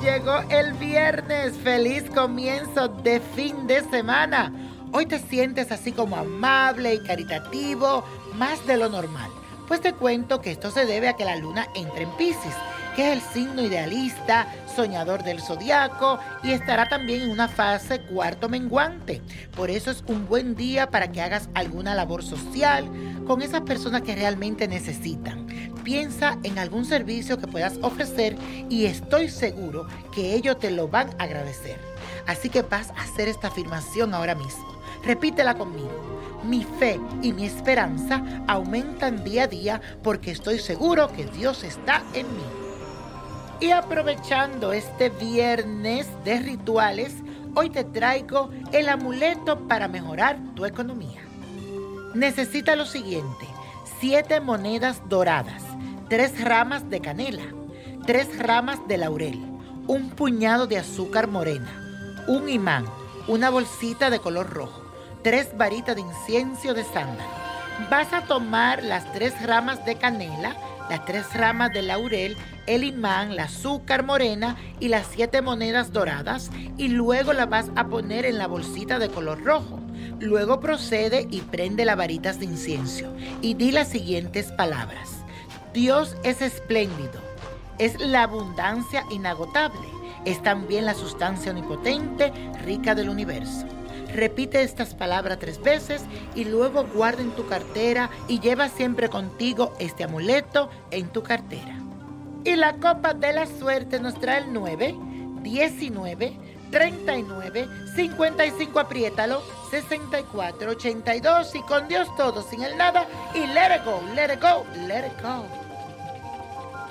llegó el viernes. Feliz comienzo de fin de semana. Hoy te sientes así como amable y caritativo, más de lo normal. Pues te cuento que esto se debe a que la luna entra en Pisces, que es el signo idealista, soñador del zodiaco y estará también en una fase cuarto menguante. Por eso es un buen día para que hagas alguna labor social con esas personas que realmente necesitan. Piensa en algún servicio que puedas ofrecer y estoy seguro que ellos te lo van a agradecer. Así que vas a hacer esta afirmación ahora mismo. Repítela conmigo mi fe y mi esperanza aumentan día a día porque estoy seguro que Dios está en mí. Y aprovechando este viernes de rituales, hoy te traigo el amuleto para mejorar tu economía. Necesita lo siguiente, siete monedas doradas, tres ramas de canela, tres ramas de laurel, un puñado de azúcar morena, un imán, una bolsita de color rojo tres varitas de incienso de sándalo. Vas a tomar las tres ramas de canela, las tres ramas de laurel, el imán, el azúcar morena y las siete monedas doradas y luego las vas a poner en la bolsita de color rojo. Luego procede y prende las varitas de incienso y di las siguientes palabras. Dios es espléndido, es la abundancia inagotable, es también la sustancia omnipotente, rica del universo. Repite estas palabras tres veces y luego guarda en tu cartera y lleva siempre contigo este amuleto en tu cartera. Y la copa de la suerte nos trae el 9, 19, 39, 55, apriétalo, 64, 82 y con Dios todo, sin el nada y let it go, let it go, let it go.